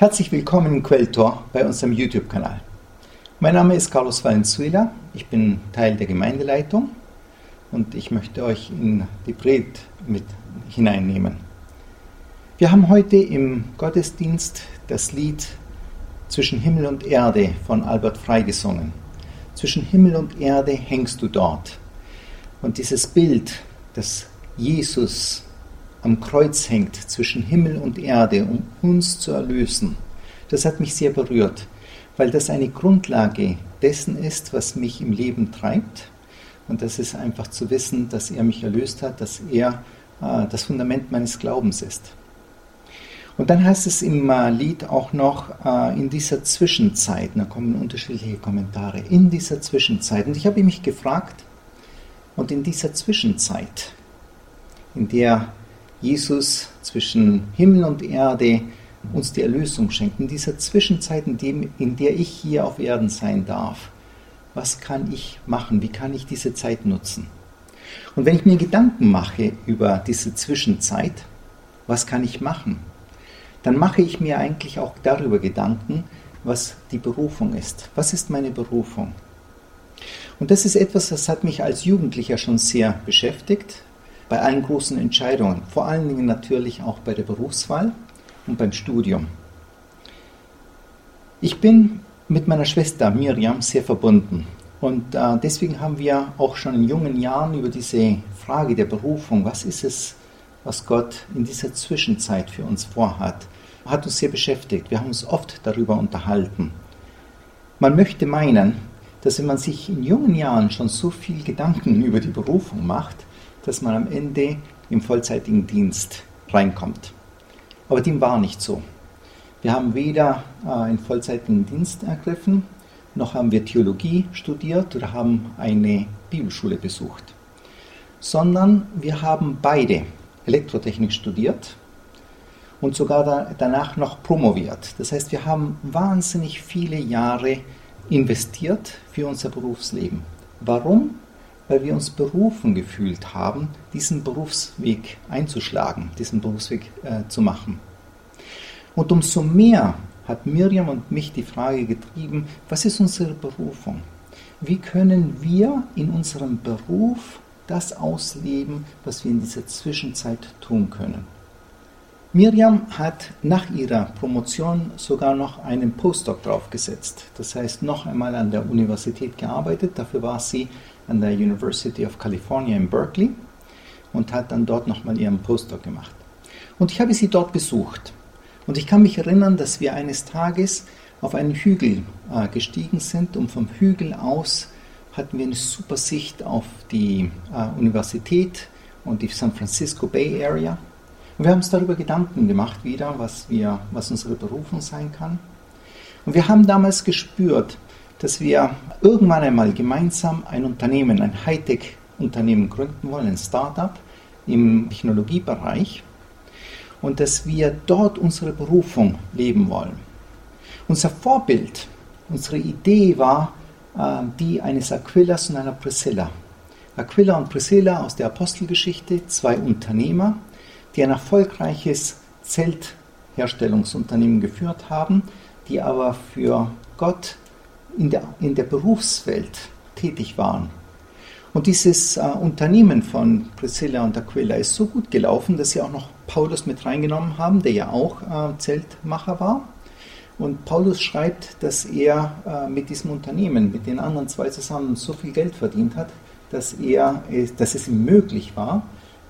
Herzlich willkommen im Quelltor bei unserem YouTube-Kanal. Mein Name ist Carlos Valenzuela, ich bin Teil der Gemeindeleitung und ich möchte euch in die Predigt mit hineinnehmen. Wir haben heute im Gottesdienst das Lied Zwischen Himmel und Erde von Albert Frei gesungen. Zwischen Himmel und Erde hängst du dort. Und dieses Bild, dass Jesus am Kreuz hängt zwischen Himmel und Erde, um uns zu erlösen, das hat mich sehr berührt, weil das eine Grundlage dessen ist, was mich im Leben treibt. Und das ist einfach zu wissen, dass er mich erlöst hat, dass er äh, das Fundament meines Glaubens ist. Und dann heißt es im äh, Lied auch noch, äh, in dieser Zwischenzeit, da kommen unterschiedliche Kommentare, in dieser Zwischenzeit. Und ich habe mich gefragt, und in dieser Zwischenzeit, in der Jesus zwischen Himmel und Erde uns die Erlösung schenkt, in dieser Zwischenzeit, in, dem, in der ich hier auf Erden sein darf, was kann ich machen? Wie kann ich diese Zeit nutzen? Und wenn ich mir Gedanken mache über diese Zwischenzeit, was kann ich machen? Dann mache ich mir eigentlich auch darüber Gedanken, was die Berufung ist. Was ist meine Berufung? Und das ist etwas, das hat mich als Jugendlicher schon sehr beschäftigt, bei allen großen Entscheidungen, vor allen Dingen natürlich auch bei der Berufswahl und beim Studium. Ich bin mit meiner Schwester Miriam sehr verbunden und äh, deswegen haben wir auch schon in jungen Jahren über diese Frage der Berufung, was ist es, was Gott in dieser Zwischenzeit für uns vorhat, hat uns sehr beschäftigt. Wir haben uns oft darüber unterhalten. Man möchte meinen, dass wenn man sich in jungen Jahren schon so viel Gedanken über die Berufung macht, dass man am Ende im vollzeitigen Dienst reinkommt. Aber dem war nicht so. Wir haben weder äh, einen vollzeitigen Dienst ergriffen, noch haben wir Theologie studiert oder haben eine Bibelschule besucht, sondern wir haben beide Elektrotechnik studiert und sogar da, danach noch promoviert. Das heißt, wir haben wahnsinnig viele Jahre investiert für unser Berufsleben. Warum? Weil wir uns berufen gefühlt haben, diesen Berufsweg einzuschlagen, diesen Berufsweg äh, zu machen. Und umso mehr hat Miriam und mich die Frage getrieben, was ist unsere Berufung? Wie können wir in unserem Beruf das ausleben, was wir in dieser Zwischenzeit tun können? Miriam hat nach ihrer Promotion sogar noch einen Postdoc draufgesetzt. Das heißt, noch einmal an der Universität gearbeitet. Dafür war sie an der University of California in Berkeley und hat dann dort nochmal ihren Postdoc gemacht. Und ich habe sie dort besucht. Und ich kann mich erinnern, dass wir eines Tages auf einen Hügel äh, gestiegen sind und vom Hügel aus hatten wir eine super Sicht auf die äh, Universität und die San Francisco Bay Area. Und wir haben uns darüber Gedanken gemacht wieder, was, wir, was unsere Berufung sein kann. Und wir haben damals gespürt, dass wir irgendwann einmal gemeinsam ein Unternehmen, ein Hightech-Unternehmen gründen wollen, ein Startup im Technologiebereich und dass wir dort unsere Berufung leben wollen. Unser Vorbild, unsere Idee war äh, die eines Aquilas und einer Priscilla. Aquila und Priscilla aus der Apostelgeschichte, zwei Unternehmer, die ein erfolgreiches Zeltherstellungsunternehmen geführt haben, die aber für Gott in der, in der Berufswelt tätig waren und dieses äh, Unternehmen von Priscilla und Aquila ist so gut gelaufen, dass sie auch noch Paulus mit reingenommen haben, der ja auch äh, Zeltmacher war. Und Paulus schreibt, dass er äh, mit diesem Unternehmen, mit den anderen zwei zusammen so viel Geld verdient hat, dass, er, äh, dass es ihm möglich war,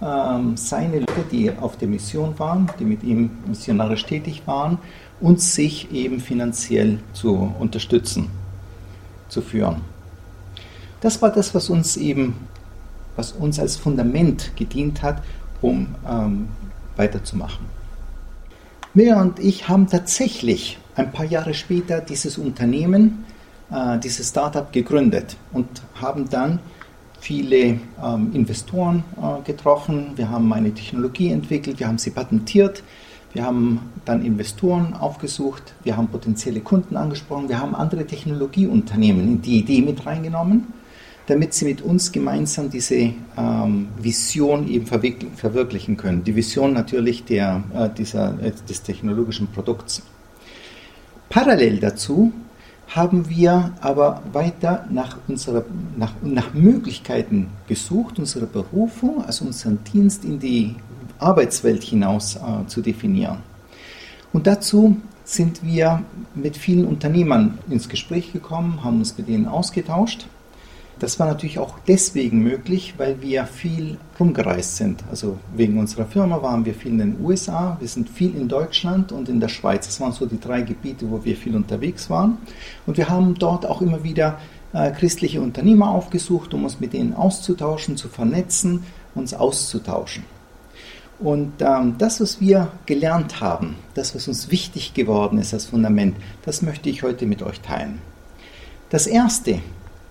ähm, seine Leute, die auf der Mission waren, die mit ihm missionarisch tätig waren, und sich eben finanziell zu unterstützen, zu führen. Das war das, was uns eben, was uns als Fundament gedient hat, um ähm, weiterzumachen. Mir und ich haben tatsächlich ein paar Jahre später dieses Unternehmen, äh, dieses Startup gegründet und haben dann viele ähm, Investoren äh, getroffen. Wir haben eine Technologie entwickelt, wir haben sie patentiert, wir haben dann Investoren aufgesucht, wir haben potenzielle Kunden angesprochen, wir haben andere Technologieunternehmen in die Idee mit reingenommen damit sie mit uns gemeinsam diese ähm, Vision eben verwirklichen können. Die Vision natürlich der, äh, dieser, äh, des technologischen Produkts. Parallel dazu haben wir aber weiter nach, unserer, nach, nach Möglichkeiten gesucht, unsere Berufung, also unseren Dienst in die Arbeitswelt hinaus äh, zu definieren. Und dazu sind wir mit vielen Unternehmern ins Gespräch gekommen, haben uns mit denen ausgetauscht das war natürlich auch deswegen möglich, weil wir viel rumgereist sind. Also wegen unserer Firma waren wir viel in den USA, wir sind viel in Deutschland und in der Schweiz. Das waren so die drei Gebiete, wo wir viel unterwegs waren. Und wir haben dort auch immer wieder äh, christliche Unternehmer aufgesucht, um uns mit denen auszutauschen, zu vernetzen, uns auszutauschen. Und ähm, das, was wir gelernt haben, das, was uns wichtig geworden ist als Fundament, das möchte ich heute mit euch teilen. Das Erste,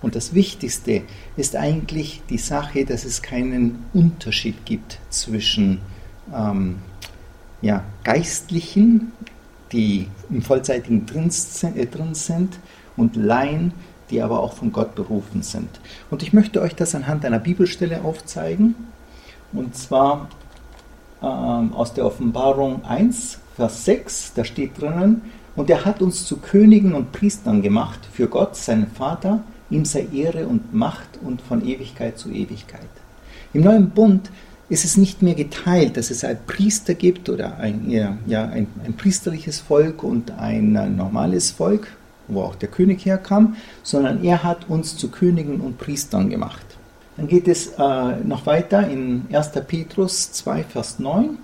und das Wichtigste ist eigentlich die Sache, dass es keinen Unterschied gibt zwischen ähm, ja, Geistlichen, die im Vollzeitigen drin, äh, drin sind, und Laien, die aber auch von Gott berufen sind. Und ich möchte euch das anhand einer Bibelstelle aufzeigen, und zwar ähm, aus der Offenbarung 1, Vers 6, da steht drinnen, und er hat uns zu Königen und Priestern gemacht für Gott, seinen Vater, Ihm sei Ehre und Macht und von Ewigkeit zu Ewigkeit. Im neuen Bund ist es nicht mehr geteilt, dass es ein Priester gibt oder ein, ja, ein, ein priesterliches Volk und ein normales Volk, wo auch der König herkam, sondern er hat uns zu Königen und Priestern gemacht. Dann geht es äh, noch weiter in 1. Petrus 2, Vers 9.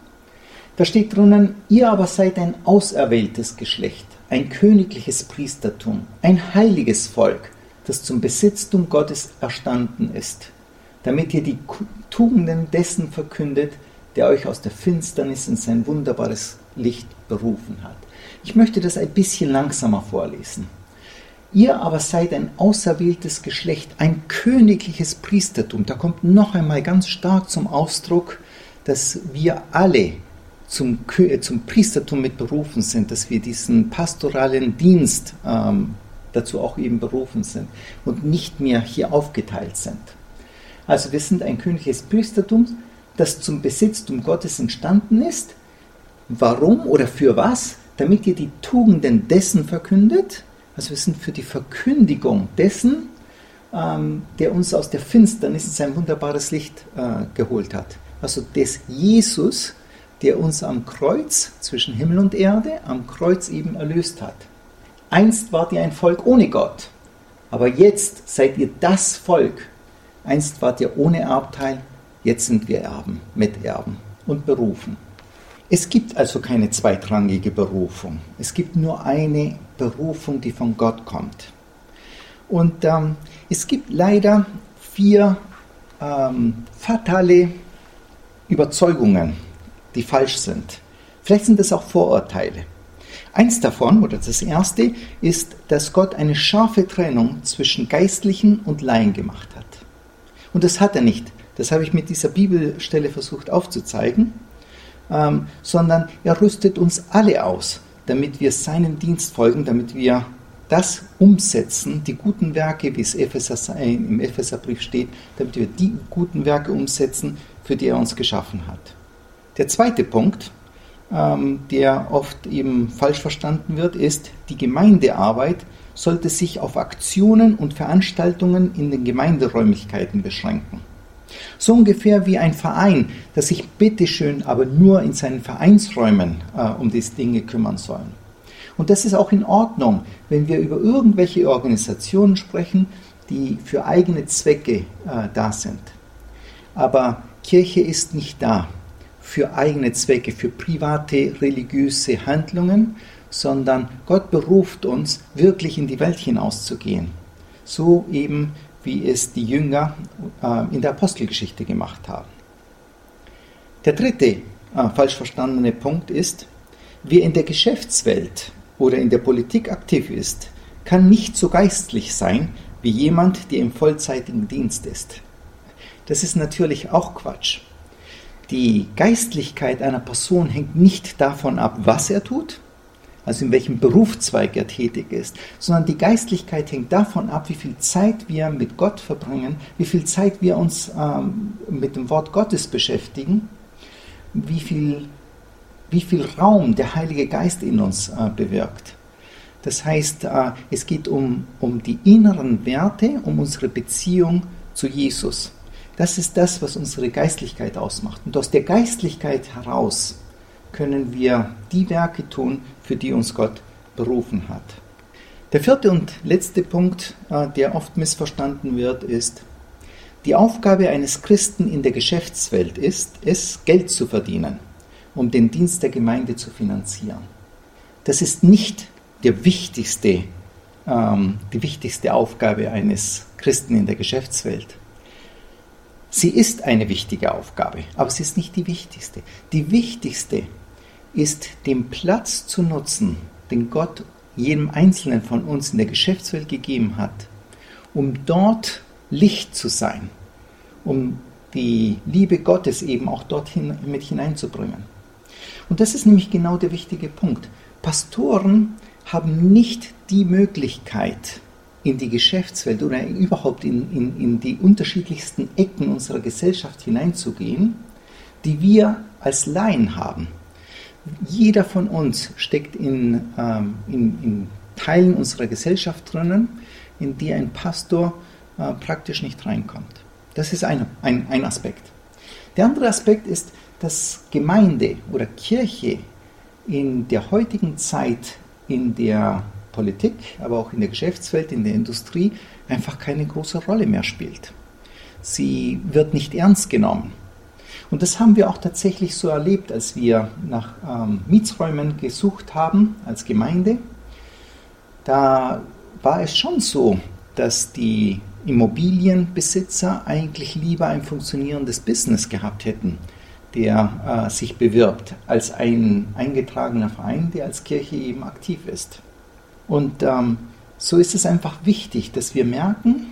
Da steht drinnen, ihr aber seid ein auserwähltes Geschlecht, ein königliches Priestertum, ein heiliges Volk, das zum Besitztum Gottes erstanden ist, damit ihr die Tugenden dessen verkündet, der euch aus der Finsternis in sein wunderbares Licht berufen hat. Ich möchte das ein bisschen langsamer vorlesen. Ihr aber seid ein auserwähltes Geschlecht, ein königliches Priestertum. Da kommt noch einmal ganz stark zum Ausdruck, dass wir alle zum, zum Priestertum mit berufen sind, dass wir diesen pastoralen Dienst ähm, dazu auch eben berufen sind und nicht mehr hier aufgeteilt sind. Also wir sind ein königliches Priestertum, das zum Besitztum Gottes entstanden ist. Warum oder für was? Damit ihr die Tugenden dessen verkündet. Also wir sind für die Verkündigung dessen, ähm, der uns aus der Finsternis in sein wunderbares Licht äh, geholt hat. Also des Jesus, der uns am Kreuz zwischen Himmel und Erde, am Kreuz eben erlöst hat. Einst wart ihr ein Volk ohne Gott, aber jetzt seid ihr das Volk. Einst wart ihr ohne Erbteil, jetzt sind wir Erben, Miterben und berufen. Es gibt also keine zweitrangige Berufung. Es gibt nur eine Berufung, die von Gott kommt. Und ähm, es gibt leider vier ähm, fatale Überzeugungen, die falsch sind. Vielleicht sind es auch Vorurteile. Eins davon, oder das erste, ist, dass Gott eine scharfe Trennung zwischen Geistlichen und Laien gemacht hat. Und das hat er nicht. Das habe ich mit dieser Bibelstelle versucht aufzuzeigen, ähm, sondern er rüstet uns alle aus, damit wir seinem Dienst folgen, damit wir das umsetzen, die guten Werke, wie es Epheser, im Epheserbrief steht, damit wir die guten Werke umsetzen, für die er uns geschaffen hat. Der zweite Punkt, ähm, der oft eben falsch verstanden wird, ist, die Gemeindearbeit sollte sich auf Aktionen und Veranstaltungen in den Gemeinderäumlichkeiten beschränken. So ungefähr wie ein Verein, der sich bitteschön aber nur in seinen Vereinsräumen äh, um diese Dinge kümmern soll. Und das ist auch in Ordnung, wenn wir über irgendwelche Organisationen sprechen, die für eigene Zwecke äh, da sind. Aber Kirche ist nicht da, für eigene Zwecke, für private religiöse Handlungen, sondern Gott beruft uns, wirklich in die Welt hinauszugehen. So eben, wie es die Jünger äh, in der Apostelgeschichte gemacht haben. Der dritte äh, falsch verstandene Punkt ist, wer in der Geschäftswelt oder in der Politik aktiv ist, kann nicht so geistlich sein wie jemand, der im vollzeitigen Dienst ist. Das ist natürlich auch Quatsch. Die Geistlichkeit einer Person hängt nicht davon ab, was er tut, also in welchem Berufszweig er tätig ist, sondern die Geistlichkeit hängt davon ab, wie viel Zeit wir mit Gott verbringen, wie viel Zeit wir uns ähm, mit dem Wort Gottes beschäftigen, wie viel, wie viel Raum der Heilige Geist in uns äh, bewirkt. Das heißt, äh, es geht um, um die inneren Werte, um unsere Beziehung zu Jesus. Das ist das, was unsere Geistlichkeit ausmacht. Und aus der Geistlichkeit heraus können wir die Werke tun, für die uns Gott berufen hat. Der vierte und letzte Punkt, äh, der oft missverstanden wird, ist, die Aufgabe eines Christen in der Geschäftswelt ist es, Geld zu verdienen, um den Dienst der Gemeinde zu finanzieren. Das ist nicht der wichtigste, ähm, die wichtigste Aufgabe eines Christen in der Geschäftswelt. Sie ist eine wichtige Aufgabe, aber sie ist nicht die wichtigste. Die wichtigste ist, den Platz zu nutzen, den Gott jedem Einzelnen von uns in der Geschäftswelt gegeben hat, um dort Licht zu sein, um die Liebe Gottes eben auch dorthin mit hineinzubringen. Und das ist nämlich genau der wichtige Punkt. Pastoren haben nicht die Möglichkeit, in die Geschäftswelt oder überhaupt in, in, in die unterschiedlichsten Ecken unserer Gesellschaft hineinzugehen, die wir als Laien haben. Jeder von uns steckt in, ähm, in, in, Teilen unserer Gesellschaft drinnen, in die ein Pastor äh, praktisch nicht reinkommt. Das ist ein, ein, ein Aspekt. Der andere Aspekt ist, dass Gemeinde oder Kirche in der heutigen Zeit in der Politik, aber auch in der Geschäftswelt, in der Industrie einfach keine große Rolle mehr spielt. Sie wird nicht ernst genommen. Und das haben wir auch tatsächlich so erlebt, als wir nach ähm, Mietsräumen gesucht haben als Gemeinde. Da war es schon so, dass die Immobilienbesitzer eigentlich lieber ein funktionierendes Business gehabt hätten, der äh, sich bewirbt, als ein eingetragener Verein, der als Kirche eben aktiv ist. Und ähm, so ist es einfach wichtig, dass wir merken,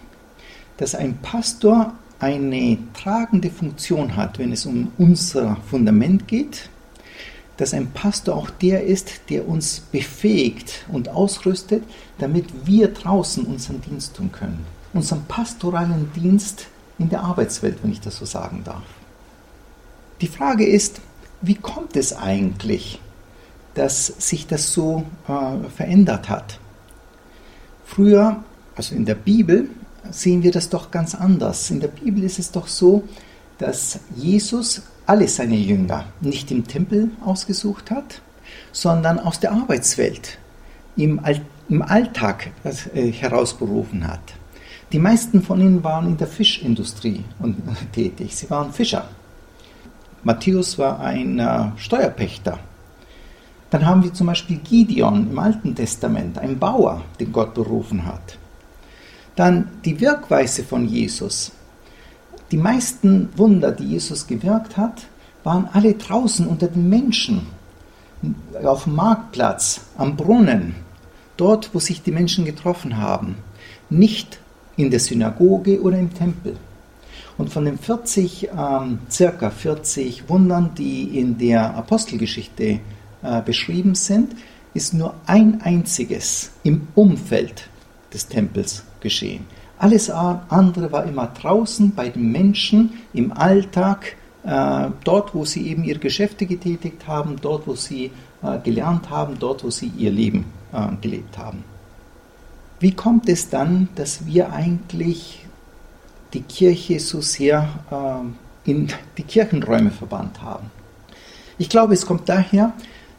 dass ein Pastor eine tragende Funktion hat, wenn es um unser Fundament geht, dass ein Pastor auch der ist, der uns befähigt und ausrüstet, damit wir draußen unseren Dienst tun können. Unseren pastoralen Dienst in der Arbeitswelt, wenn ich das so sagen darf. Die Frage ist, wie kommt es eigentlich, dass sich das so äh, verändert hat? Früher, also in der Bibel, sehen wir das doch ganz anders. In der Bibel ist es doch so, dass Jesus alle seine Jünger nicht im Tempel ausgesucht hat, sondern aus der Arbeitswelt, im, All im Alltag äh, herausberufen hat. Die meisten von ihnen waren in der Fischindustrie tätig. Sie waren Fischer. Matthäus war ein äh, Steuerpächter. Dann haben wir zum Beispiel Gideon im Alten Testament, ein Bauer, den Gott berufen hat. Dann die Wirkweise von Jesus. Die meisten Wunder, die Jesus gewirkt hat, waren alle draußen unter den Menschen, auf dem Marktplatz, am Brunnen, dort, wo sich die Menschen getroffen haben, nicht in der Synagoge oder im Tempel. Und von den 40, ähm, circa 40 Wundern, die in der Apostelgeschichte äh, beschrieben sind, ist nur ein einziges im Umfeld des Tempels geschehen. Alles andere war immer draußen bei den Menschen im Alltag, äh, dort, wo sie eben ihre Geschäfte getätigt haben, dort, wo sie äh, gelernt haben, dort, wo sie ihr Leben äh, gelebt haben. Wie kommt es dann, dass wir eigentlich die Kirche so sehr in die Kirchenräume verbannt haben? Ich glaube, es kommt daher,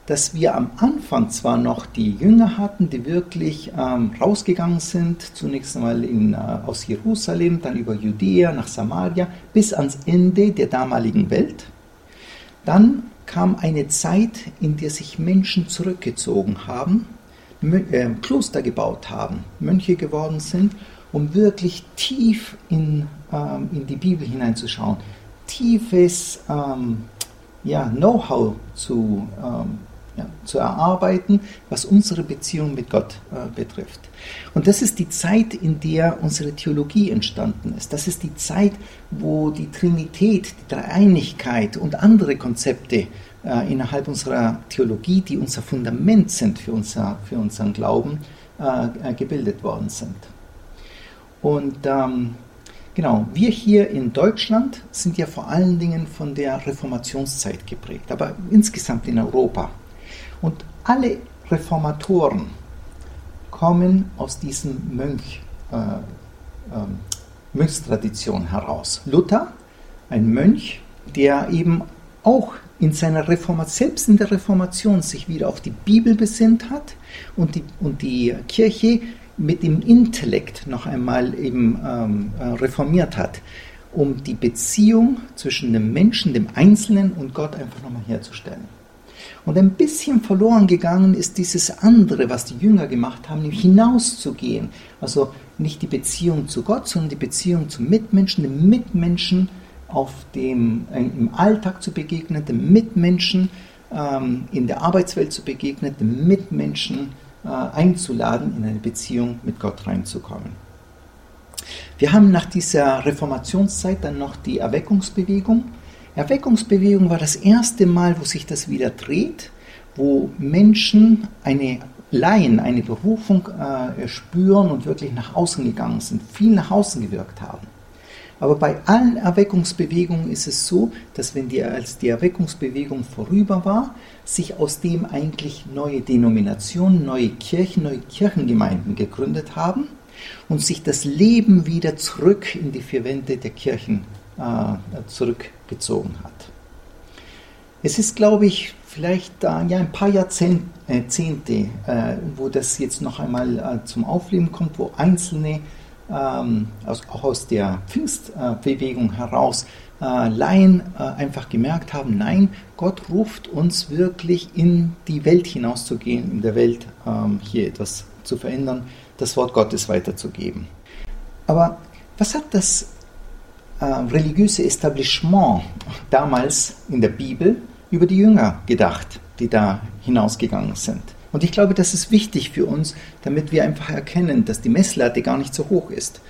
dass wir am Anfang zwar noch die Jünger hatten, die wirklich ähm, rausgegangen sind, zunächst einmal in, äh, aus Jerusalem, dann über Judäa nach Samaria bis ans Ende der damaligen Welt. Dann kam eine Zeit, in der sich Menschen zurückgezogen haben, äh, Kloster gebaut haben, Mönche geworden sind, um wirklich tief in, ähm, in die Bibel hineinzuschauen, tiefes ähm, ja, Know-how zu ähm, ja, zu erarbeiten, was unsere Beziehung mit Gott äh, betrifft. Und das ist die Zeit, in der unsere Theologie entstanden ist. Das ist die Zeit, wo die Trinität, die Dreieinigkeit und andere Konzepte äh, innerhalb unserer Theologie, die unser Fundament sind für, unser, für unseren Glauben, äh, äh gebildet worden sind. Und ähm, Genau, wir hier in Deutschland sind ja vor allen Dingen von der Reformationszeit geprägt, aber insgesamt in Europa. Und alle Reformatoren kommen aus diesem Mönch, äh, äh, Mönchstradition heraus. Luther, ein Mönch, der eben auch in seiner Reformation, selbst in der Reformation sich wieder auf die Bibel besinnt hat und die, und die Kirche mit dem Intellekt noch einmal eben ähm, äh, reformiert hat, um die Beziehung zwischen dem Menschen, dem Einzelnen und Gott einfach nochmal herzustellen. Und ein bisschen verloren gegangen ist dieses andere, was die Jünger gemacht haben, nämlich hinauszugehen. Also nicht die Beziehung zu Gott, sondern die Beziehung zum Mitmenschen, dem Mitmenschen auf dem, äh, im Alltag zu begegnen, dem Mitmenschen ähm, in der Arbeitswelt zu begegnen, dem Mitmenschen äh, einzuladen, in eine Beziehung mit Gott reinzukommen. Wir haben nach dieser Reformationszeit dann noch die Erweckungsbewegung. Erweckungsbewegung war das erste Mal, wo sich das wieder dreht, wo Menschen eine Laien eine Berufung äh, spüren und wirklich nach außen gegangen sind, viel nach außen gewirkt haben. Aber bei allen Erweckungsbewegungen ist es so, dass wenn die, als die Erweckungsbewegung vorüber war, sich aus dem eigentlich neue Denominationen, neue Kirchen, neue Kirchengemeinden gegründet haben und sich das Leben wieder zurück in die vier Wände der Kirchen äh, zurückgezogen hat. Es ist, glaube ich, vielleicht äh, ja, ein paar Jahrzehnte, äh, wo das jetzt noch einmal äh, zum Aufleben kommt, wo einzelne ähm, auch aus der Pfingstbewegung heraus Laien einfach gemerkt haben, nein, Gott ruft uns wirklich in die Welt hinauszugehen, in der Welt ähm, hier etwas zu verändern, das Wort Gottes weiterzugeben. Aber was hat das äh, religiöse Establishment damals in der Bibel über die Jünger gedacht, die da hinausgegangen sind? Und ich glaube, das ist wichtig für uns, damit wir einfach erkennen, dass die Messlatte gar nicht so hoch ist.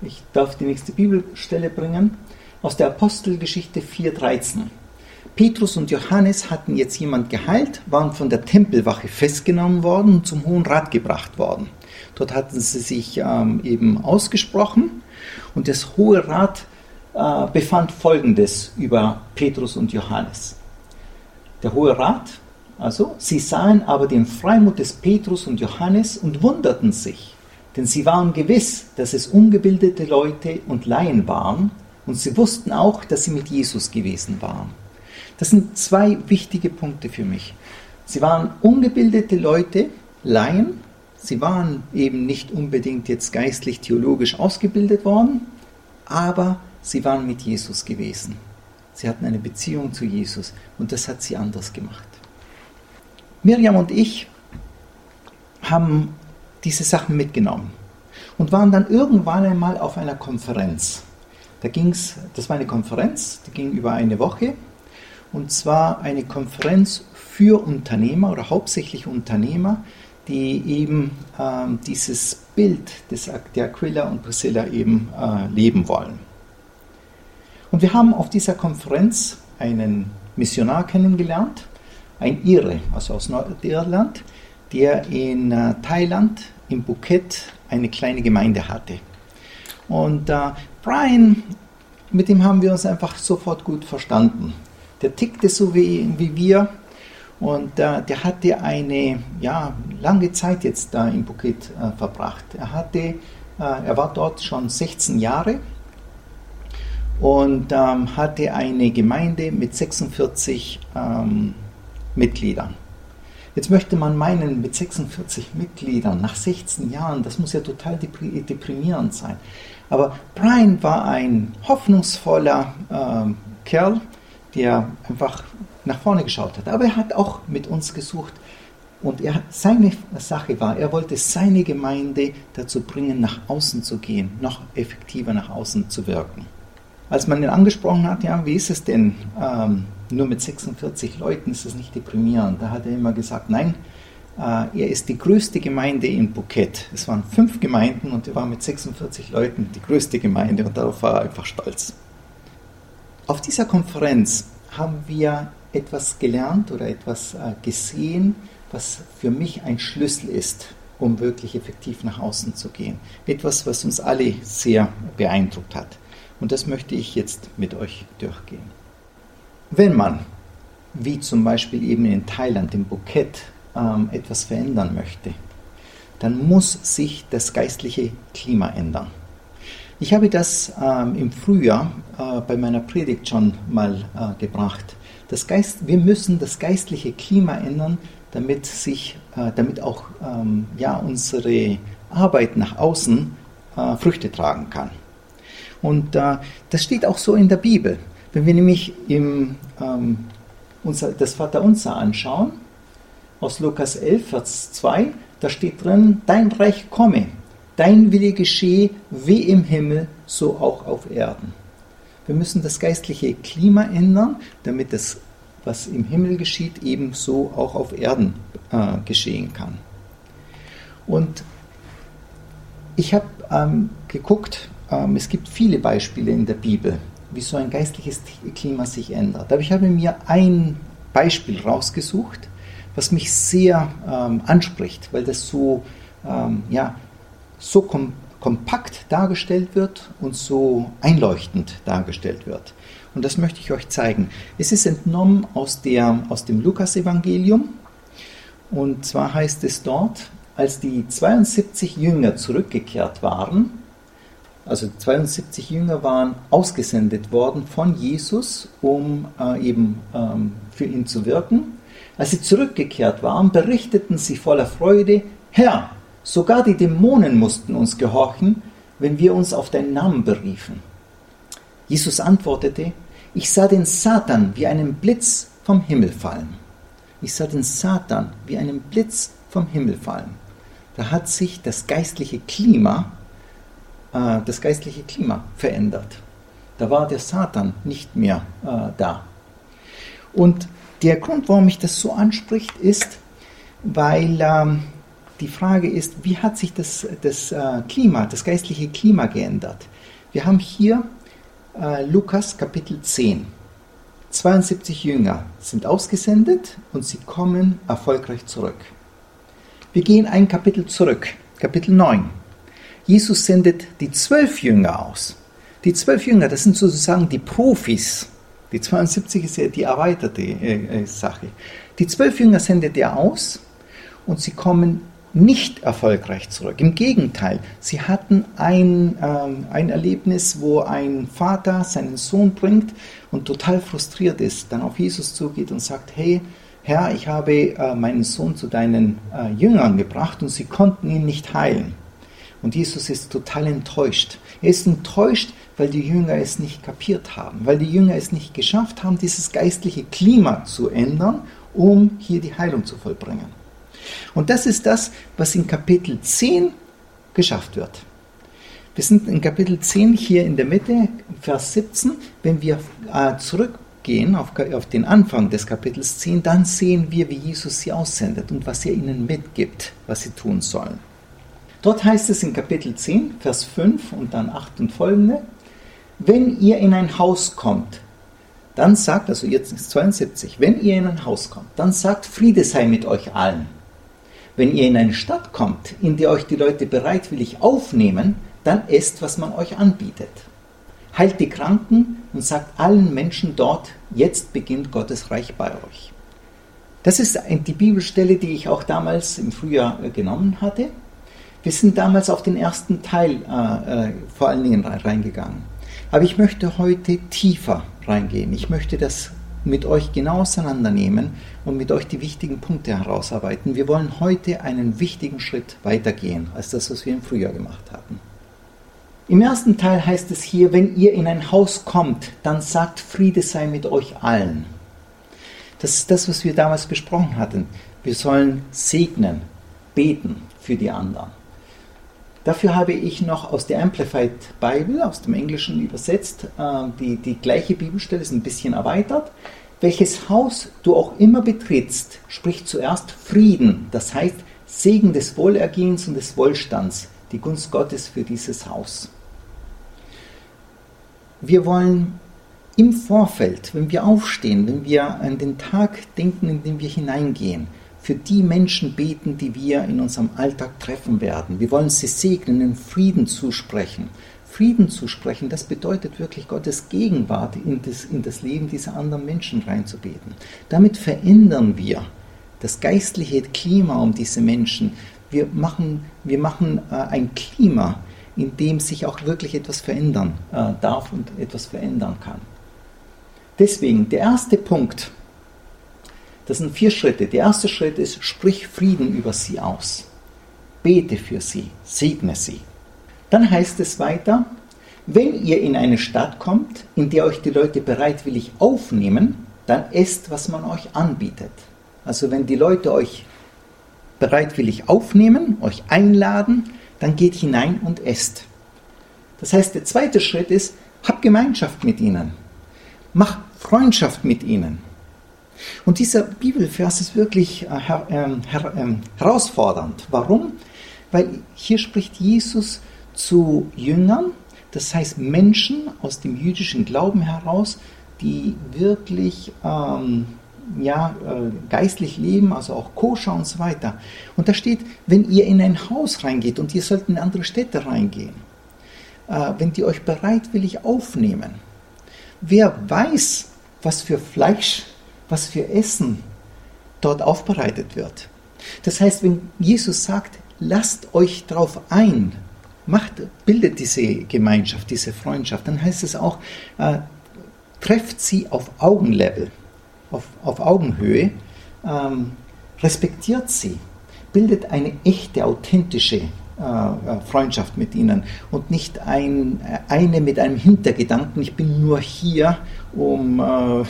Ich darf die nächste Bibelstelle bringen aus der Apostelgeschichte 4.13. Petrus und Johannes hatten jetzt jemand geheilt, waren von der Tempelwache festgenommen worden und zum Hohen Rat gebracht worden. Dort hatten sie sich ähm, eben ausgesprochen und das Hohe Rat äh, befand Folgendes über Petrus und Johannes. Der Hohe Rat also, sie sahen aber den Freimut des Petrus und Johannes und wunderten sich, denn sie waren gewiss, dass es ungebildete Leute und Laien waren, und sie wussten auch, dass sie mit Jesus gewesen waren. Das sind zwei wichtige Punkte für mich. Sie waren ungebildete Leute, Laien, sie waren eben nicht unbedingt jetzt geistlich theologisch ausgebildet worden, aber sie waren mit Jesus gewesen. Sie hatten eine Beziehung zu Jesus und das hat sie anders gemacht. Miriam und ich haben diese Sachen mitgenommen und waren dann irgendwann einmal auf einer Konferenz. Da ging's, das war eine Konferenz, die ging über eine Woche und zwar eine Konferenz für Unternehmer oder hauptsächlich Unternehmer, die eben äh, dieses Bild des, der Aquila und Priscilla eben äh, leben wollen. Und wir haben auf dieser Konferenz einen Missionar kennengelernt, ein Ire, also aus Nordirland, der in äh, Thailand, in Phuket, eine kleine Gemeinde hatte. Und äh, Brian, mit dem haben wir uns einfach sofort gut verstanden. Der tickte so wie, wie wir und äh, der hatte eine ja, lange Zeit jetzt da in Phuket äh, verbracht. Er, hatte, äh, er war dort schon 16 Jahre und ähm, hatte eine Gemeinde mit 46 ähm, Mitgliedern. Jetzt möchte man meinen, mit 46 Mitgliedern nach 16 Jahren, das muss ja total deprimierend sein. Aber Brian war ein hoffnungsvoller äh, Kerl, der einfach nach vorne geschaut hat. Aber er hat auch mit uns gesucht. Und er, seine Sache war, er wollte seine Gemeinde dazu bringen, nach außen zu gehen, noch effektiver nach außen zu wirken. Als man ihn angesprochen hat, ja, wie ist es denn? Ähm, nur mit 46 Leuten ist es nicht deprimierend. Da hat er immer gesagt, nein, äh, er ist die größte Gemeinde in Phuket. Es waren fünf Gemeinden und er war mit 46 Leuten die größte Gemeinde und darauf war er einfach stolz. Auf dieser Konferenz haben wir etwas gelernt oder etwas äh, gesehen, was für mich ein Schlüssel ist, um wirklich effektiv nach außen zu gehen. Etwas, was uns alle sehr beeindruckt hat. Und das möchte ich jetzt mit euch durchgehen. Wenn man, wie zum Beispiel eben in Thailand, im Bukett, ähm, etwas verändern möchte, dann muss sich das geistliche Klima ändern. Ich habe das ähm, im Frühjahr äh, bei meiner Predigt schon mal äh, gebracht. Das Geist, wir müssen das geistliche Klima ändern, damit, sich, äh, damit auch ähm, ja, unsere Arbeit nach außen äh, Früchte tragen kann. Und äh, das steht auch so in der Bibel. Wenn wir nämlich im, ähm, unser, das Vaterunser anschauen, aus Lukas 11, Vers 2, da steht drin, dein Reich komme, dein Wille geschehe wie im Himmel, so auch auf Erden. Wir müssen das geistliche Klima ändern, damit das, was im Himmel geschieht, ebenso auch auf Erden äh, geschehen kann. Und ich habe ähm, geguckt, es gibt viele Beispiele in der Bibel, wie so ein geistliches Klima sich ändert. Aber ich habe mir ein Beispiel rausgesucht, was mich sehr ähm, anspricht, weil das so, ähm, ja, so kom kompakt dargestellt wird und so einleuchtend dargestellt wird. Und das möchte ich euch zeigen. Es ist entnommen aus, der, aus dem Lukasevangelium. Und zwar heißt es dort, als die 72 Jünger zurückgekehrt waren, also 72 Jünger waren ausgesendet worden von Jesus, um äh, eben ähm, für ihn zu wirken. Als sie zurückgekehrt waren, berichteten sie voller Freude, Herr, sogar die Dämonen mussten uns gehorchen, wenn wir uns auf deinen Namen beriefen. Jesus antwortete, ich sah den Satan wie einen Blitz vom Himmel fallen. Ich sah den Satan wie einen Blitz vom Himmel fallen. Da hat sich das geistliche Klima äh, das geistliche Klima verändert. Da war der Satan nicht mehr äh, da. Und der Grund, warum mich das so anspricht, ist, weil ähm, die Frage ist, wie hat sich das, das äh, Klima, das geistliche Klima geändert? Wir haben hier äh, Lukas Kapitel 10. 72 Jünger sind ausgesendet und sie kommen erfolgreich zurück. Wir gehen ein Kapitel zurück, Kapitel 9. Jesus sendet die zwölf Jünger aus. Die zwölf Jünger, das sind sozusagen die Profis. Die 72 ist ja die erweiterte äh, äh, Sache. Die zwölf Jünger sendet er aus und sie kommen nicht erfolgreich zurück. Im Gegenteil, sie hatten ein, ähm, ein Erlebnis, wo ein Vater seinen Sohn bringt und total frustriert ist, dann auf Jesus zugeht und sagt, hey, Herr, ich habe äh, meinen Sohn zu deinen äh, Jüngern gebracht und sie konnten ihn nicht heilen. Und Jesus ist total enttäuscht. Er ist enttäuscht, weil die Jünger es nicht kapiert haben, weil die Jünger es nicht geschafft haben, dieses geistliche Klima zu ändern, um hier die Heilung zu vollbringen. Und das ist das, was in Kapitel 10 geschafft wird. Wir sind in Kapitel 10 hier in der Mitte, Vers 17. Wenn wir äh, zurückgehen auf, auf den Anfang des Kapitels 10, dann sehen wir, wie Jesus sie aussendet und was er ihnen mitgibt, was sie tun sollen. Dort heißt es in Kapitel 10, Vers 5 und dann 8 und folgende, wenn ihr in ein Haus kommt, dann sagt, also jetzt ist 72, wenn ihr in ein Haus kommt, dann sagt, Friede sei mit euch allen. Wenn ihr in eine Stadt kommt, in der euch die Leute bereitwillig aufnehmen, dann esst, was man euch anbietet. Heilt die Kranken und sagt allen Menschen dort, jetzt beginnt Gottes Reich bei euch. Das ist die Bibelstelle, die ich auch damals im Frühjahr äh, genommen hatte. Wir sind damals auf den ersten Teil äh, äh, vor allen Dingen reingegangen. Aber ich möchte heute tiefer reingehen. Ich möchte das mit euch genau auseinandernehmen und mit euch die wichtigen Punkte herausarbeiten. Wir wollen heute einen wichtigen Schritt weitergehen als das, was wir im Frühjahr gemacht haben. Im ersten Teil heißt es hier, wenn ihr in ein Haus kommt, dann sagt Friede sei mit euch allen. Das ist das, was wir damals besprochen hatten. Wir sollen segnen, beten für die anderen. Dafür habe ich noch aus der Amplified Bible, aus dem Englischen übersetzt, äh, die, die gleiche Bibelstelle, ist ein bisschen erweitert. Welches Haus du auch immer betrittst, spricht zuerst Frieden, das heißt Segen des Wohlergehens und des Wohlstands, die Gunst Gottes für dieses Haus. Wir wollen im Vorfeld, wenn wir aufstehen, wenn wir an den Tag denken, in den wir hineingehen, für die Menschen beten, die wir in unserem Alltag treffen werden. Wir wollen sie segnen, in Frieden zusprechen. Frieden zu sprechen, das bedeutet wirklich Gottes Gegenwart in das, in das Leben dieser anderen Menschen reinzubeten. Damit verändern wir das geistliche Klima um diese Menschen. wir machen, wir machen äh, ein Klima, in dem sich auch wirklich etwas verändern äh, darf und etwas verändern kann. Deswegen, der erste Punkt, das sind vier Schritte. Der erste Schritt ist, sprich Frieden über sie aus. Bete für sie, segne sie. Dann heißt es weiter, wenn ihr in eine Stadt kommt, in der euch die Leute bereitwillig aufnehmen, dann esst, was man euch anbietet. Also wenn die Leute euch bereitwillig aufnehmen, euch einladen, dann geht hinein und esst. Das heißt, der zweite Schritt ist, hab Gemeinschaft mit ihnen. Mach Freundschaft mit ihnen. Und dieser Bibelvers ist wirklich äh, her, äh, her, äh, herausfordernd. Warum? Weil hier spricht Jesus zu Jüngern, das heißt Menschen aus dem jüdischen Glauben heraus, die wirklich ähm, ja, äh, geistlich leben, also auch koscher und so weiter. Und da steht, wenn ihr in ein Haus reingeht und ihr sollt in andere Städte reingehen, äh, wenn die euch bereitwillig aufnehmen, wer weiß, was für Fleisch, was für Essen dort aufbereitet wird. Das heißt, wenn Jesus sagt, lasst euch darauf ein, macht, bildet diese Gemeinschaft, diese Freundschaft, dann heißt es auch, äh, trefft sie auf Augenlevel auf, auf Augenhöhe, ähm, respektiert sie, bildet eine echte, authentische äh, äh, Freundschaft mit ihnen und nicht ein, äh, eine mit einem Hintergedanken, ich bin nur hier, um äh,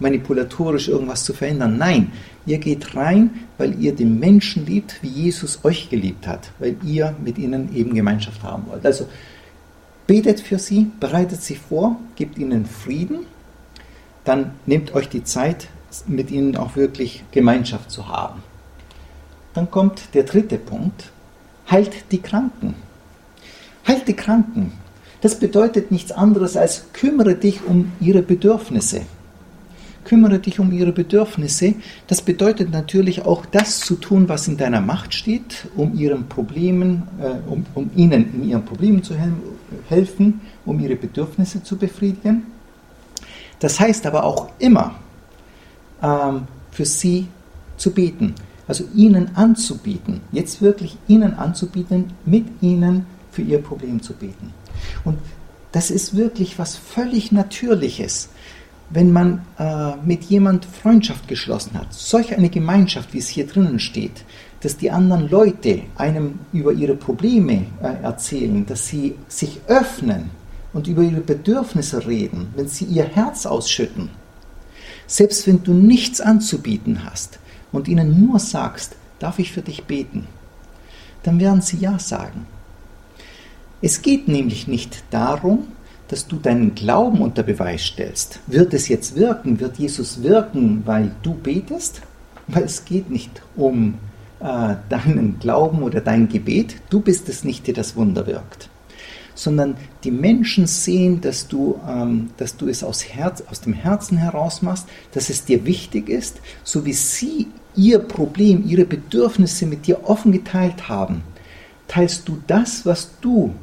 manipulatorisch irgendwas zu verändern. Nein, ihr geht rein, weil ihr den Menschen liebt, wie Jesus euch geliebt hat, weil ihr mit ihnen eben Gemeinschaft haben wollt. Also betet für sie, bereitet sie vor, gebt ihnen Frieden dann nehmt euch die Zeit, mit ihnen auch wirklich Gemeinschaft zu haben. Dann kommt der dritte Punkt, heilt die Kranken. Heilt die Kranken. Das bedeutet nichts anderes als kümmere dich um ihre Bedürfnisse. Kümmere dich um ihre Bedürfnisse. Das bedeutet natürlich auch das zu tun, was in deiner Macht steht, um ihren Problemen, äh, um, um ihnen in ihren Problemen zu helfen, um ihre Bedürfnisse zu befriedigen. Das heißt aber auch immer, ähm, für sie zu beten. Also ihnen anzubieten, jetzt wirklich ihnen anzubieten, mit ihnen für ihr Problem zu beten. Und das ist wirklich was völlig Natürliches, wenn man äh, mit jemand Freundschaft geschlossen hat. Solch eine Gemeinschaft, wie es hier drinnen steht, dass die anderen Leute einem über ihre Probleme äh, erzählen, dass sie sich öffnen und über ihre Bedürfnisse reden, wenn sie ihr Herz ausschütten, selbst wenn du nichts anzubieten hast und ihnen nur sagst, darf ich für dich beten, dann werden sie ja sagen. Es geht nämlich nicht darum, dass du deinen Glauben unter Beweis stellst. Wird es jetzt wirken? Wird Jesus wirken, weil du betest? Weil es geht nicht um äh, deinen Glauben oder dein Gebet. Du bist es nicht, der das Wunder wirkt sondern die Menschen sehen, dass du, ähm, dass du es aus, Herz, aus dem Herzen heraus machst, dass es dir wichtig ist, so wie sie ihr Problem, ihre Bedürfnisse mit dir offen geteilt haben, teilst du das, was du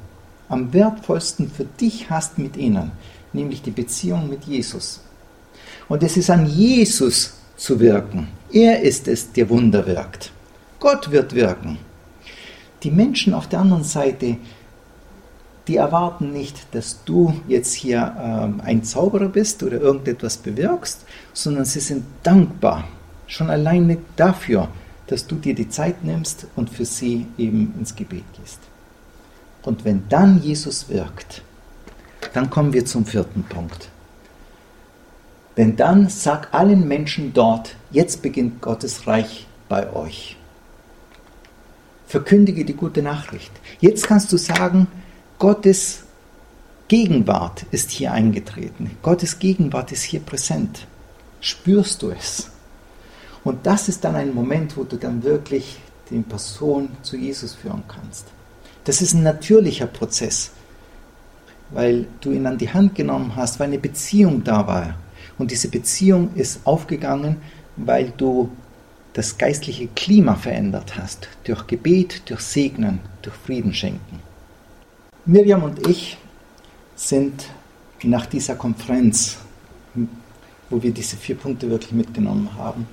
am wertvollsten für dich hast mit ihnen, nämlich die Beziehung mit Jesus. Und es ist an Jesus zu wirken. Er ist es, der Wunder wirkt. Gott wird wirken. Die Menschen auf der anderen Seite, die erwarten nicht, dass du jetzt hier ähm, ein Zauberer bist oder irgendetwas bewirkst, sondern sie sind dankbar, schon alleine dafür, dass du dir die Zeit nimmst und für sie eben ins Gebet gehst. Und wenn dann Jesus wirkt, dann kommen wir zum vierten Punkt. Denn dann sag allen Menschen dort, jetzt beginnt Gottes Reich bei euch. Verkündige die gute Nachricht. Jetzt kannst du sagen, Gottes Gegenwart ist hier eingetreten. Gottes Gegenwart ist hier präsent. Spürst du es? Und das ist dann ein Moment, wo du dann wirklich die Person zu Jesus führen kannst. Das ist ein natürlicher Prozess, weil du ihn an die Hand genommen hast, weil eine Beziehung da war. Und diese Beziehung ist aufgegangen, weil du das geistliche Klima verändert hast, durch Gebet, durch Segnen, durch Frieden schenken. Miriam und ich sind nach dieser Konferenz, wo wir diese vier Punkte wirklich mitgenommen haben,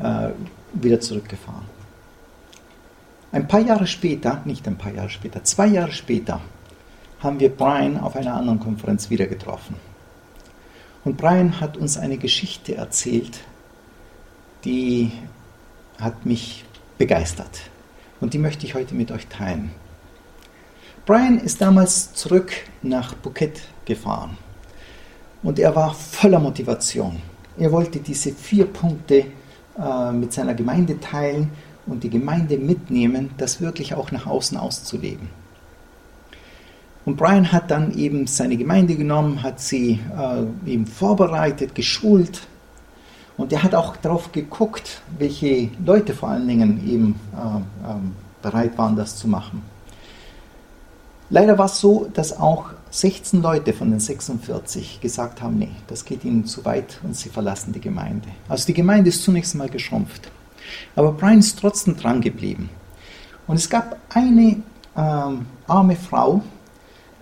äh, wieder zurückgefahren. Ein paar Jahre später, nicht ein paar Jahre später, zwei Jahre später, haben wir Brian auf einer anderen Konferenz wieder getroffen. Und Brian hat uns eine Geschichte erzählt, die hat mich begeistert. Und die möchte ich heute mit euch teilen. Brian ist damals zurück nach Phuket gefahren. Und er war voller Motivation. Er wollte diese vier Punkte äh, mit seiner Gemeinde teilen und die Gemeinde mitnehmen, das wirklich auch nach außen auszuleben. Und Brian hat dann eben seine Gemeinde genommen, hat sie äh, eben vorbereitet, geschult. Und er hat auch darauf geguckt, welche Leute vor allen Dingen eben äh, äh, bereit waren, das zu machen. Leider war es so, dass auch 16 Leute von den 46 gesagt haben, nee, das geht ihnen zu weit und sie verlassen die Gemeinde. Also die Gemeinde ist zunächst mal geschrumpft. Aber Brian ist trotzdem dran geblieben. Und es gab eine ähm, arme Frau,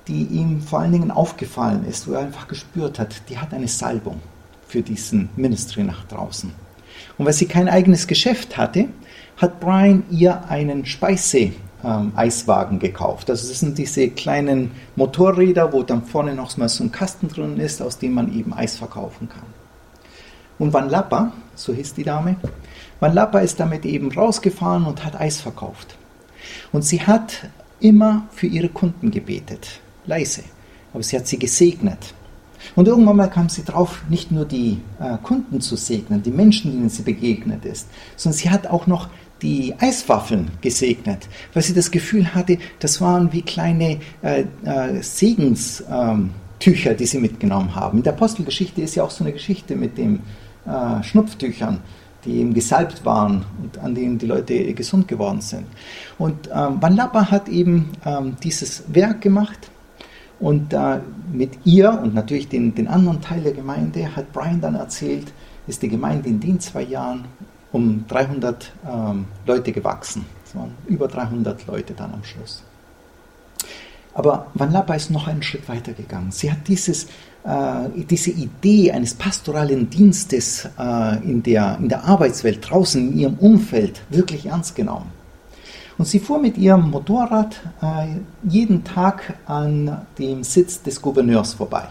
die ihm vor allen Dingen aufgefallen ist, wo er einfach gespürt hat, die hat eine Salbung für diesen Ministry nach draußen. Und weil sie kein eigenes Geschäft hatte, hat Brian ihr einen Speise-Eiswagen ähm, gekauft. Also das sind diese kleinen Motorräder, wo dann vorne noch mal so ein Kasten drin ist, aus dem man eben Eis verkaufen kann. Und Van Lappa, so hieß die Dame, Van Lappa ist damit eben rausgefahren und hat Eis verkauft. Und sie hat immer für ihre Kunden gebetet leise, aber sie hat sie gesegnet. Und irgendwann mal kam sie drauf, nicht nur die äh, Kunden zu segnen, die Menschen, denen sie begegnet ist, sondern sie hat auch noch die Eiswaffeln gesegnet, weil sie das Gefühl hatte, das waren wie kleine äh, äh, Segenstücher, die sie mitgenommen haben. In der Apostelgeschichte ist ja auch so eine Geschichte mit den äh, Schnupftüchern, die eben gesalbt waren und an denen die Leute gesund geworden sind. Und ähm, Van hat eben ähm, dieses Werk gemacht und äh, mit ihr und natürlich den, den anderen Teil der Gemeinde hat Brian dann erzählt, ist die Gemeinde in den zwei Jahren um 300 ähm, Leute gewachsen. Es waren über 300 Leute dann am Schluss. Aber Van Lappa ist noch einen Schritt weiter gegangen. Sie hat dieses, äh, diese Idee eines pastoralen Dienstes äh, in, der, in der Arbeitswelt, draußen in ihrem Umfeld, wirklich ernst genommen. Und sie fuhr mit ihrem Motorrad äh, jeden Tag an dem Sitz des Gouverneurs vorbei.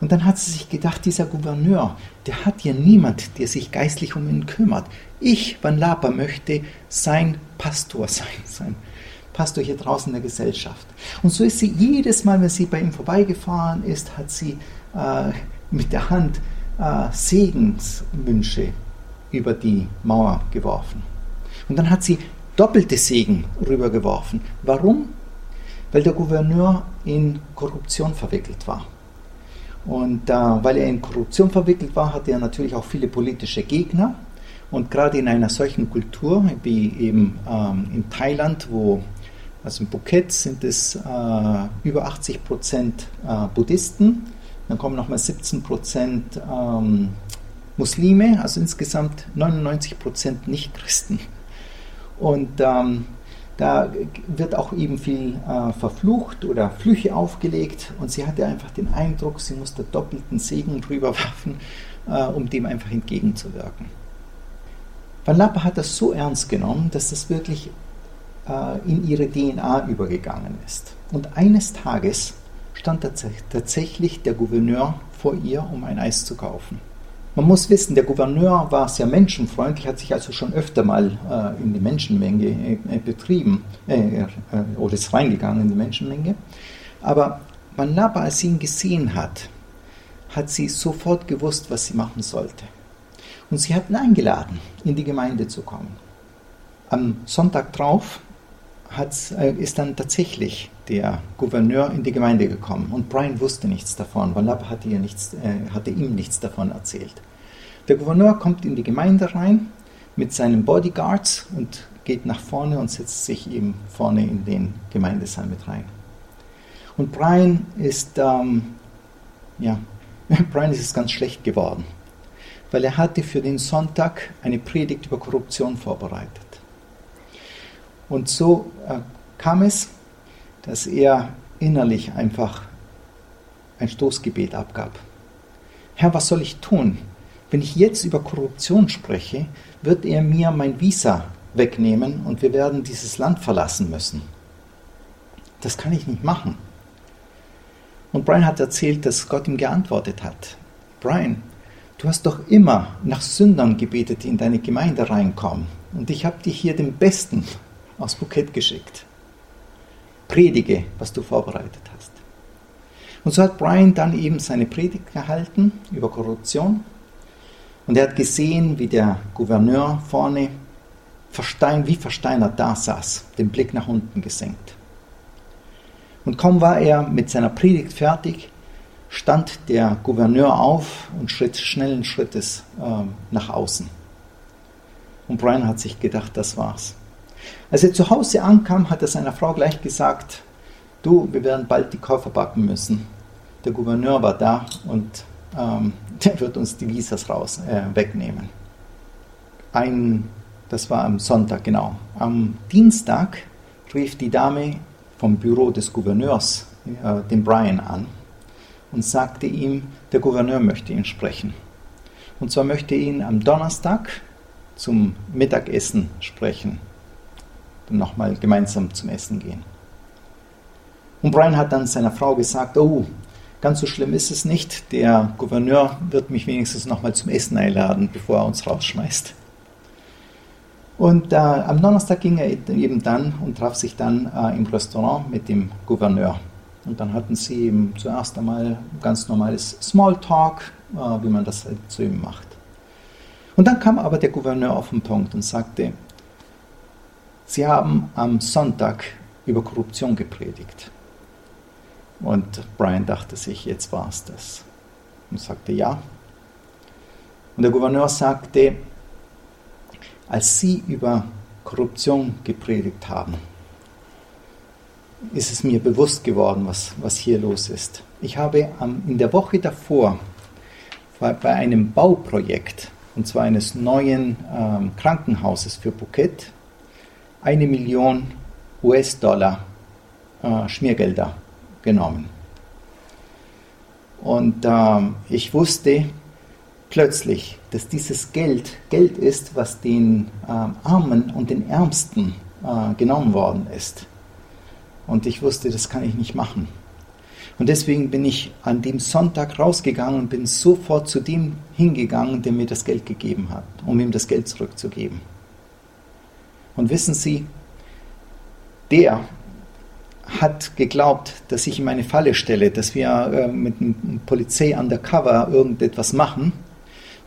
Und dann hat sie sich gedacht, dieser Gouverneur, der hat ja niemand, der sich geistlich um ihn kümmert. Ich, Van Lapa, möchte sein Pastor sein, sein Pastor hier draußen in der Gesellschaft. Und so ist sie jedes Mal, wenn sie bei ihm vorbeigefahren ist, hat sie äh, mit der Hand äh, Segenswünsche über die Mauer geworfen. Und dann hat sie doppelte Segen rübergeworfen. Warum? Weil der Gouverneur in Korruption verwickelt war. Und äh, weil er in Korruption verwickelt war, hatte er natürlich auch viele politische Gegner. Und gerade in einer solchen Kultur wie eben ähm, in Thailand, wo, also in Phuket sind es äh, über 80 Prozent äh, Buddhisten, dann kommen nochmal 17 Prozent ähm, Muslime, also insgesamt 99 Prozent Nichtchristen. Und ähm, da wird auch eben viel äh, verflucht oder Flüche aufgelegt und sie hatte einfach den Eindruck, sie musste doppelten Segen drüber werfen, äh, um dem einfach entgegenzuwirken. Van Lappa hat das so ernst genommen, dass das wirklich in ihre DNA übergegangen ist. Und eines Tages stand tatsächlich der Gouverneur vor ihr, um ein Eis zu kaufen. Man muss wissen, der Gouverneur war sehr menschenfreundlich, hat sich also schon öfter mal äh, in die Menschenmenge äh, betrieben, äh, äh oder ist reingegangen in die Menschenmenge. Aber Manaba, als sie ihn gesehen hat, hat sie sofort gewusst, was sie machen sollte. Und sie hat ihn eingeladen, in die Gemeinde zu kommen. Am Sonntag drauf äh, ist dann tatsächlich der Gouverneur in die Gemeinde gekommen und Brian wusste nichts davon, weil Lab hatte, nichts, äh, hatte ihm nichts davon erzählt. Der Gouverneur kommt in die Gemeinde rein mit seinen Bodyguards und geht nach vorne und setzt sich eben vorne in den Gemeindesaal mit rein. Und Brian ist, ähm, ja, Brian ist es ganz schlecht geworden, weil er hatte für den Sonntag eine Predigt über Korruption vorbereitet. Und so äh, kam es, dass er innerlich einfach ein Stoßgebet abgab. Herr, was soll ich tun? Wenn ich jetzt über Korruption spreche, wird er mir mein Visa wegnehmen und wir werden dieses Land verlassen müssen. Das kann ich nicht machen. Und Brian hat erzählt, dass Gott ihm geantwortet hat. Brian, du hast doch immer nach Sündern gebetet, die in deine Gemeinde reinkommen. Und ich habe dir hier den Besten aus Phuket geschickt. Predige, was du vorbereitet hast. Und so hat Brian dann eben seine Predigt gehalten über Korruption. Und er hat gesehen, wie der Gouverneur vorne verstein, wie versteinert da saß, den Blick nach unten gesenkt. Und kaum war er mit seiner Predigt fertig, stand der Gouverneur auf und schritt schnellen Schrittes äh, nach außen. Und Brian hat sich gedacht, das war's. Als er zu Hause ankam, hat er seiner Frau gleich gesagt, du, wir werden bald die Koffer backen müssen. Der Gouverneur war da und ähm, der wird uns die Visas raus äh, wegnehmen. Ein, das war am Sonntag, genau. Am Dienstag rief die Dame vom Büro des Gouverneurs äh, den Brian an und sagte ihm, der Gouverneur möchte ihn sprechen. Und zwar möchte ihn am Donnerstag zum Mittagessen sprechen. Nochmal gemeinsam zum Essen gehen. Und Brian hat dann seiner Frau gesagt, oh, ganz so schlimm ist es nicht. Der Gouverneur wird mich wenigstens nochmal zum Essen einladen, bevor er uns rausschmeißt. Und äh, am Donnerstag ging er eben dann und traf sich dann äh, im Restaurant mit dem Gouverneur. Und dann hatten sie eben zuerst einmal ganz normales Smalltalk, äh, wie man das halt zu ihm macht. Und dann kam aber der Gouverneur auf den Punkt und sagte, Sie haben am Sonntag über Korruption gepredigt. Und Brian dachte sich, jetzt war es das. Und sagte ja. Und der Gouverneur sagte, als Sie über Korruption gepredigt haben, ist es mir bewusst geworden, was, was hier los ist. Ich habe ähm, in der Woche davor bei einem Bauprojekt, und zwar eines neuen ähm, Krankenhauses für Phuket, eine Million US-Dollar äh, Schmiergelder genommen. Und äh, ich wusste, plötzlich, dass dieses Geld Geld ist, was den äh, Armen und den Ärmsten äh, genommen worden ist. Und ich wusste, das kann ich nicht machen. Und deswegen bin ich an dem Sonntag rausgegangen und bin sofort zu dem hingegangen, der mir das Geld gegeben hat, um ihm das Geld zurückzugeben. Und wissen Sie, der hat geglaubt, dass ich ihm eine Falle stelle, dass wir äh, mit einem Polizei undercover irgendetwas machen.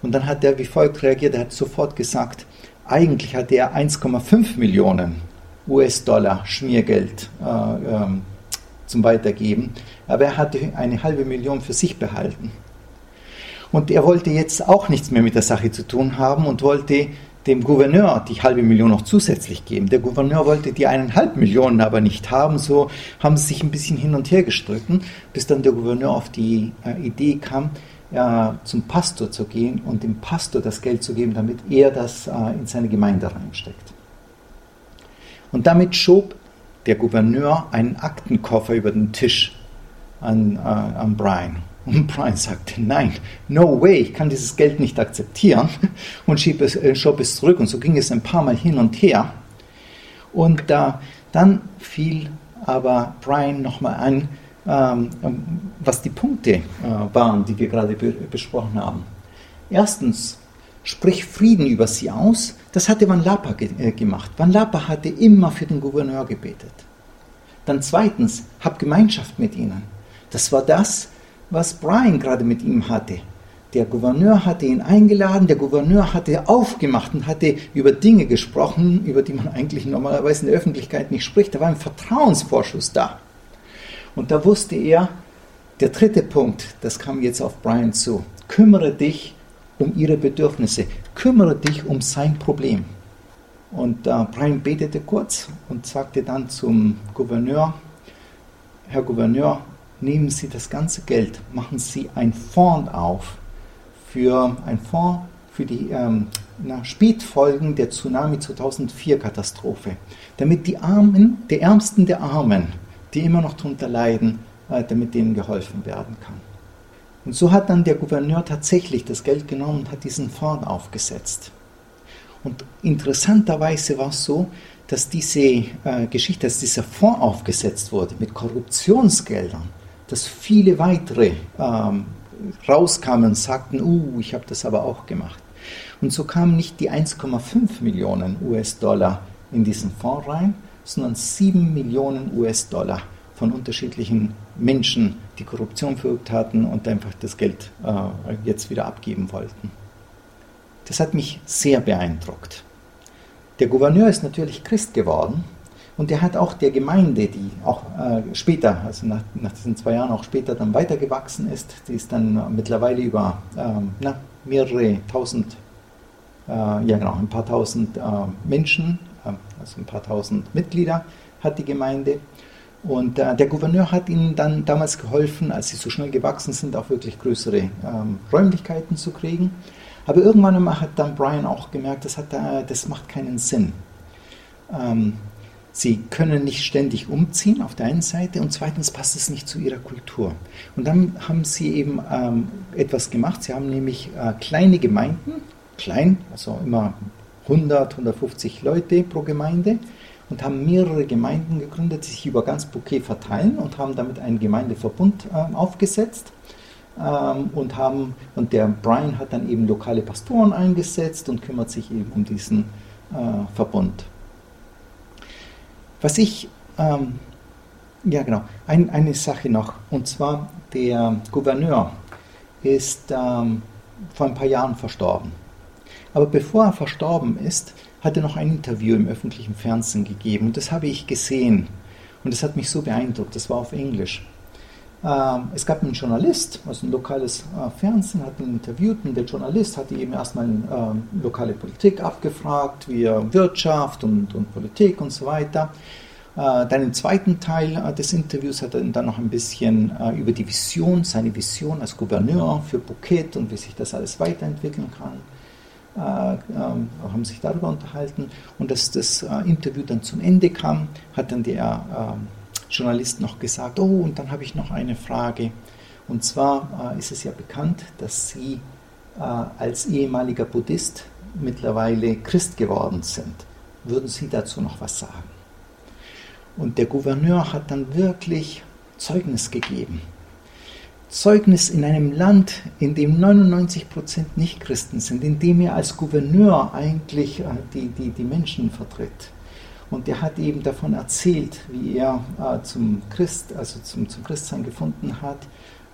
Und dann hat er wie folgt reagiert, er hat sofort gesagt, eigentlich hatte er 1,5 Millionen US-Dollar Schmiergeld äh, äh, zum Weitergeben, aber er hatte eine halbe Million für sich behalten. Und er wollte jetzt auch nichts mehr mit der Sache zu tun haben und wollte dem Gouverneur die halbe Million noch zusätzlich geben. Der Gouverneur wollte die eineinhalb Millionen aber nicht haben, so haben sie sich ein bisschen hin und her gestritten, bis dann der Gouverneur auf die äh, Idee kam, äh, zum Pastor zu gehen und dem Pastor das Geld zu geben, damit er das äh, in seine Gemeinde reinsteckt. Und damit schob der Gouverneur einen Aktenkoffer über den Tisch an, äh, an Brian. Und Brian sagte, nein, no way, ich kann dieses Geld nicht akzeptieren und schieb es, äh, schob es zurück. Und so ging es ein paar Mal hin und her. Und äh, dann fiel aber Brian nochmal ein, ähm, was die Punkte äh, waren, die wir gerade besprochen haben. Erstens, sprich Frieden über sie aus. Das hatte Van Lapa ge äh, gemacht. Van Lapa hatte immer für den Gouverneur gebetet. Dann zweitens, hab Gemeinschaft mit ihnen. Das war das, was Brian gerade mit ihm hatte. Der Gouverneur hatte ihn eingeladen, der Gouverneur hatte aufgemacht und hatte über Dinge gesprochen, über die man eigentlich normalerweise in der Öffentlichkeit nicht spricht. Da war ein Vertrauensvorschuss da. Und da wusste er, der dritte Punkt, das kam jetzt auf Brian zu, kümmere dich um ihre Bedürfnisse, kümmere dich um sein Problem. Und äh, Brian betete kurz und sagte dann zum Gouverneur, Herr Gouverneur, nehmen Sie das ganze Geld, machen Sie ein Fonds auf für ein Fonds für die ähm, Spätfolgen der Tsunami 2004 Katastrophe, damit die Armen, die Ärmsten der Armen die immer noch darunter leiden, äh, damit denen geholfen werden kann. Und so hat dann der Gouverneur tatsächlich das Geld genommen und hat diesen Fonds aufgesetzt. Und interessanterweise war es so, dass diese äh, Geschichte, dass dieser Fonds aufgesetzt wurde mit Korruptionsgeldern, dass viele weitere ähm, rauskamen und sagten, uh, ich habe das aber auch gemacht. Und so kamen nicht die 1,5 Millionen US-Dollar in diesen Fonds rein, sondern 7 Millionen US-Dollar von unterschiedlichen Menschen, die Korruption verübt hatten und einfach das Geld äh, jetzt wieder abgeben wollten. Das hat mich sehr beeindruckt. Der Gouverneur ist natürlich Christ geworden und er hat auch der Gemeinde, die auch äh, später, also nach, nach, diesen zwei Jahren auch später dann weitergewachsen ist, die ist dann mittlerweile über ähm, na, mehrere tausend, äh, ja genau, ein paar tausend äh, Menschen, äh, also ein paar tausend Mitglieder hat die Gemeinde. Und äh, der Gouverneur hat ihnen dann damals geholfen, als sie so schnell gewachsen sind, auch wirklich größere ähm, Räumlichkeiten zu kriegen. Aber irgendwann hat dann Brian auch gemerkt, das, hat, äh, das macht keinen Sinn. Ähm, sie können nicht ständig umziehen auf der einen Seite und zweitens passt es nicht zu ihrer Kultur. Und dann haben sie eben ähm, etwas gemacht. Sie haben nämlich äh, kleine Gemeinden, klein, also immer 100, 150 Leute pro Gemeinde, und haben mehrere Gemeinden gegründet, die sich über ganz Bouquet verteilen und haben damit einen Gemeindeverbund äh, aufgesetzt. Ähm, und, haben, und der Brian hat dann eben lokale Pastoren eingesetzt und kümmert sich eben um diesen äh, Verbund. Was ich, ähm, ja genau, ein, eine Sache noch, und zwar der Gouverneur ist ähm, vor ein paar Jahren verstorben. Aber bevor er verstorben ist, hat er noch ein Interview im öffentlichen Fernsehen gegeben. Und das habe ich gesehen. Und das hat mich so beeindruckt. Das war auf Englisch. Ähm, es gab einen Journalist, also ein lokales äh, Fernsehen, hat ihn interviewt und der Journalist hat ihm erstmal äh, lokale Politik abgefragt, wie Wirtschaft und, und Politik und so weiter. Äh, dann im zweiten Teil äh, des Interviews hat er dann noch ein bisschen äh, über die Vision, seine Vision als Gouverneur für Phuket und wie sich das alles weiterentwickeln kann äh, ähm, haben sich darüber unterhalten. Und als das äh, Interview dann zum Ende kam, hat dann der ähm, Journalist noch gesagt, oh, und dann habe ich noch eine Frage. Und zwar äh, ist es ja bekannt, dass Sie äh, als ehemaliger Buddhist mittlerweile Christ geworden sind. Würden Sie dazu noch was sagen? Und der Gouverneur hat dann wirklich Zeugnis gegeben. Zeugnis in einem Land, in dem 99 Prozent Nichtchristen sind, in dem er als Gouverneur eigentlich äh, die, die, die Menschen vertritt. Und er hat eben davon erzählt, wie er äh, zum Christ, also zum, zum Christsein gefunden hat.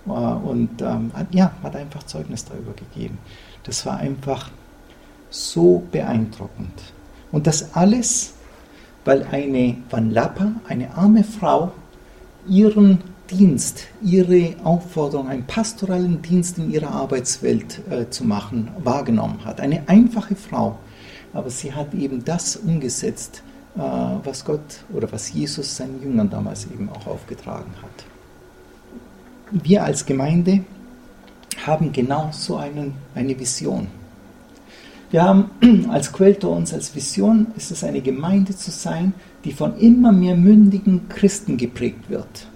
Äh, und ähm, ja, hat einfach Zeugnis darüber gegeben. Das war einfach so beeindruckend. Und das alles, weil eine Van Lappa, eine arme Frau, ihren Dienst, ihre Aufforderung, einen pastoralen Dienst in ihrer Arbeitswelt äh, zu machen, wahrgenommen hat. Eine einfache Frau, aber sie hat eben das umgesetzt, was Gott oder was Jesus seinen Jüngern damals eben auch aufgetragen hat. Wir als Gemeinde haben genau so einen, eine Vision. Wir haben als Quelltor uns als Vision, ist es eine Gemeinde zu sein, die von immer mehr mündigen Christen geprägt wird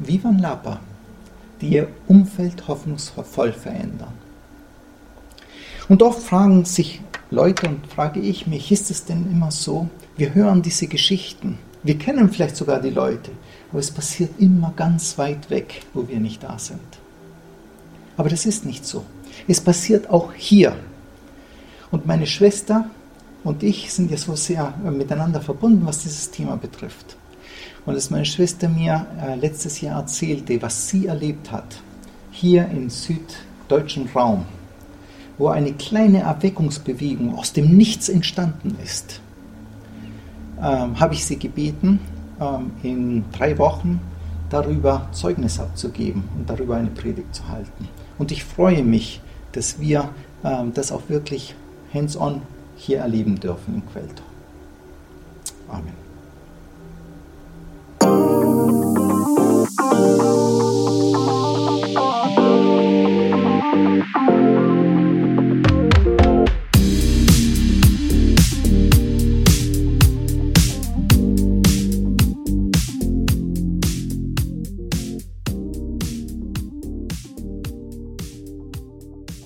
Vivan Lapa, die ihr Umfeld hoffnungsvoll verändern. Und oft fragen sich Leute und frage ich mich, ist es denn immer so, wir hören diese Geschichten, wir kennen vielleicht sogar die Leute, aber es passiert immer ganz weit weg, wo wir nicht da sind. Aber das ist nicht so. Es passiert auch hier. Und meine Schwester und ich sind ja so sehr miteinander verbunden, was dieses Thema betrifft. Und als meine Schwester mir äh, letztes Jahr erzählte, was sie erlebt hat, hier im süddeutschen Raum, wo eine kleine Erweckungsbewegung aus dem Nichts entstanden ist, ähm, habe ich sie gebeten, ähm, in drei Wochen darüber Zeugnis abzugeben und darüber eine Predigt zu halten. Und ich freue mich, dass wir ähm, das auch wirklich hands-on hier erleben dürfen im Quelltor. Amen. Musik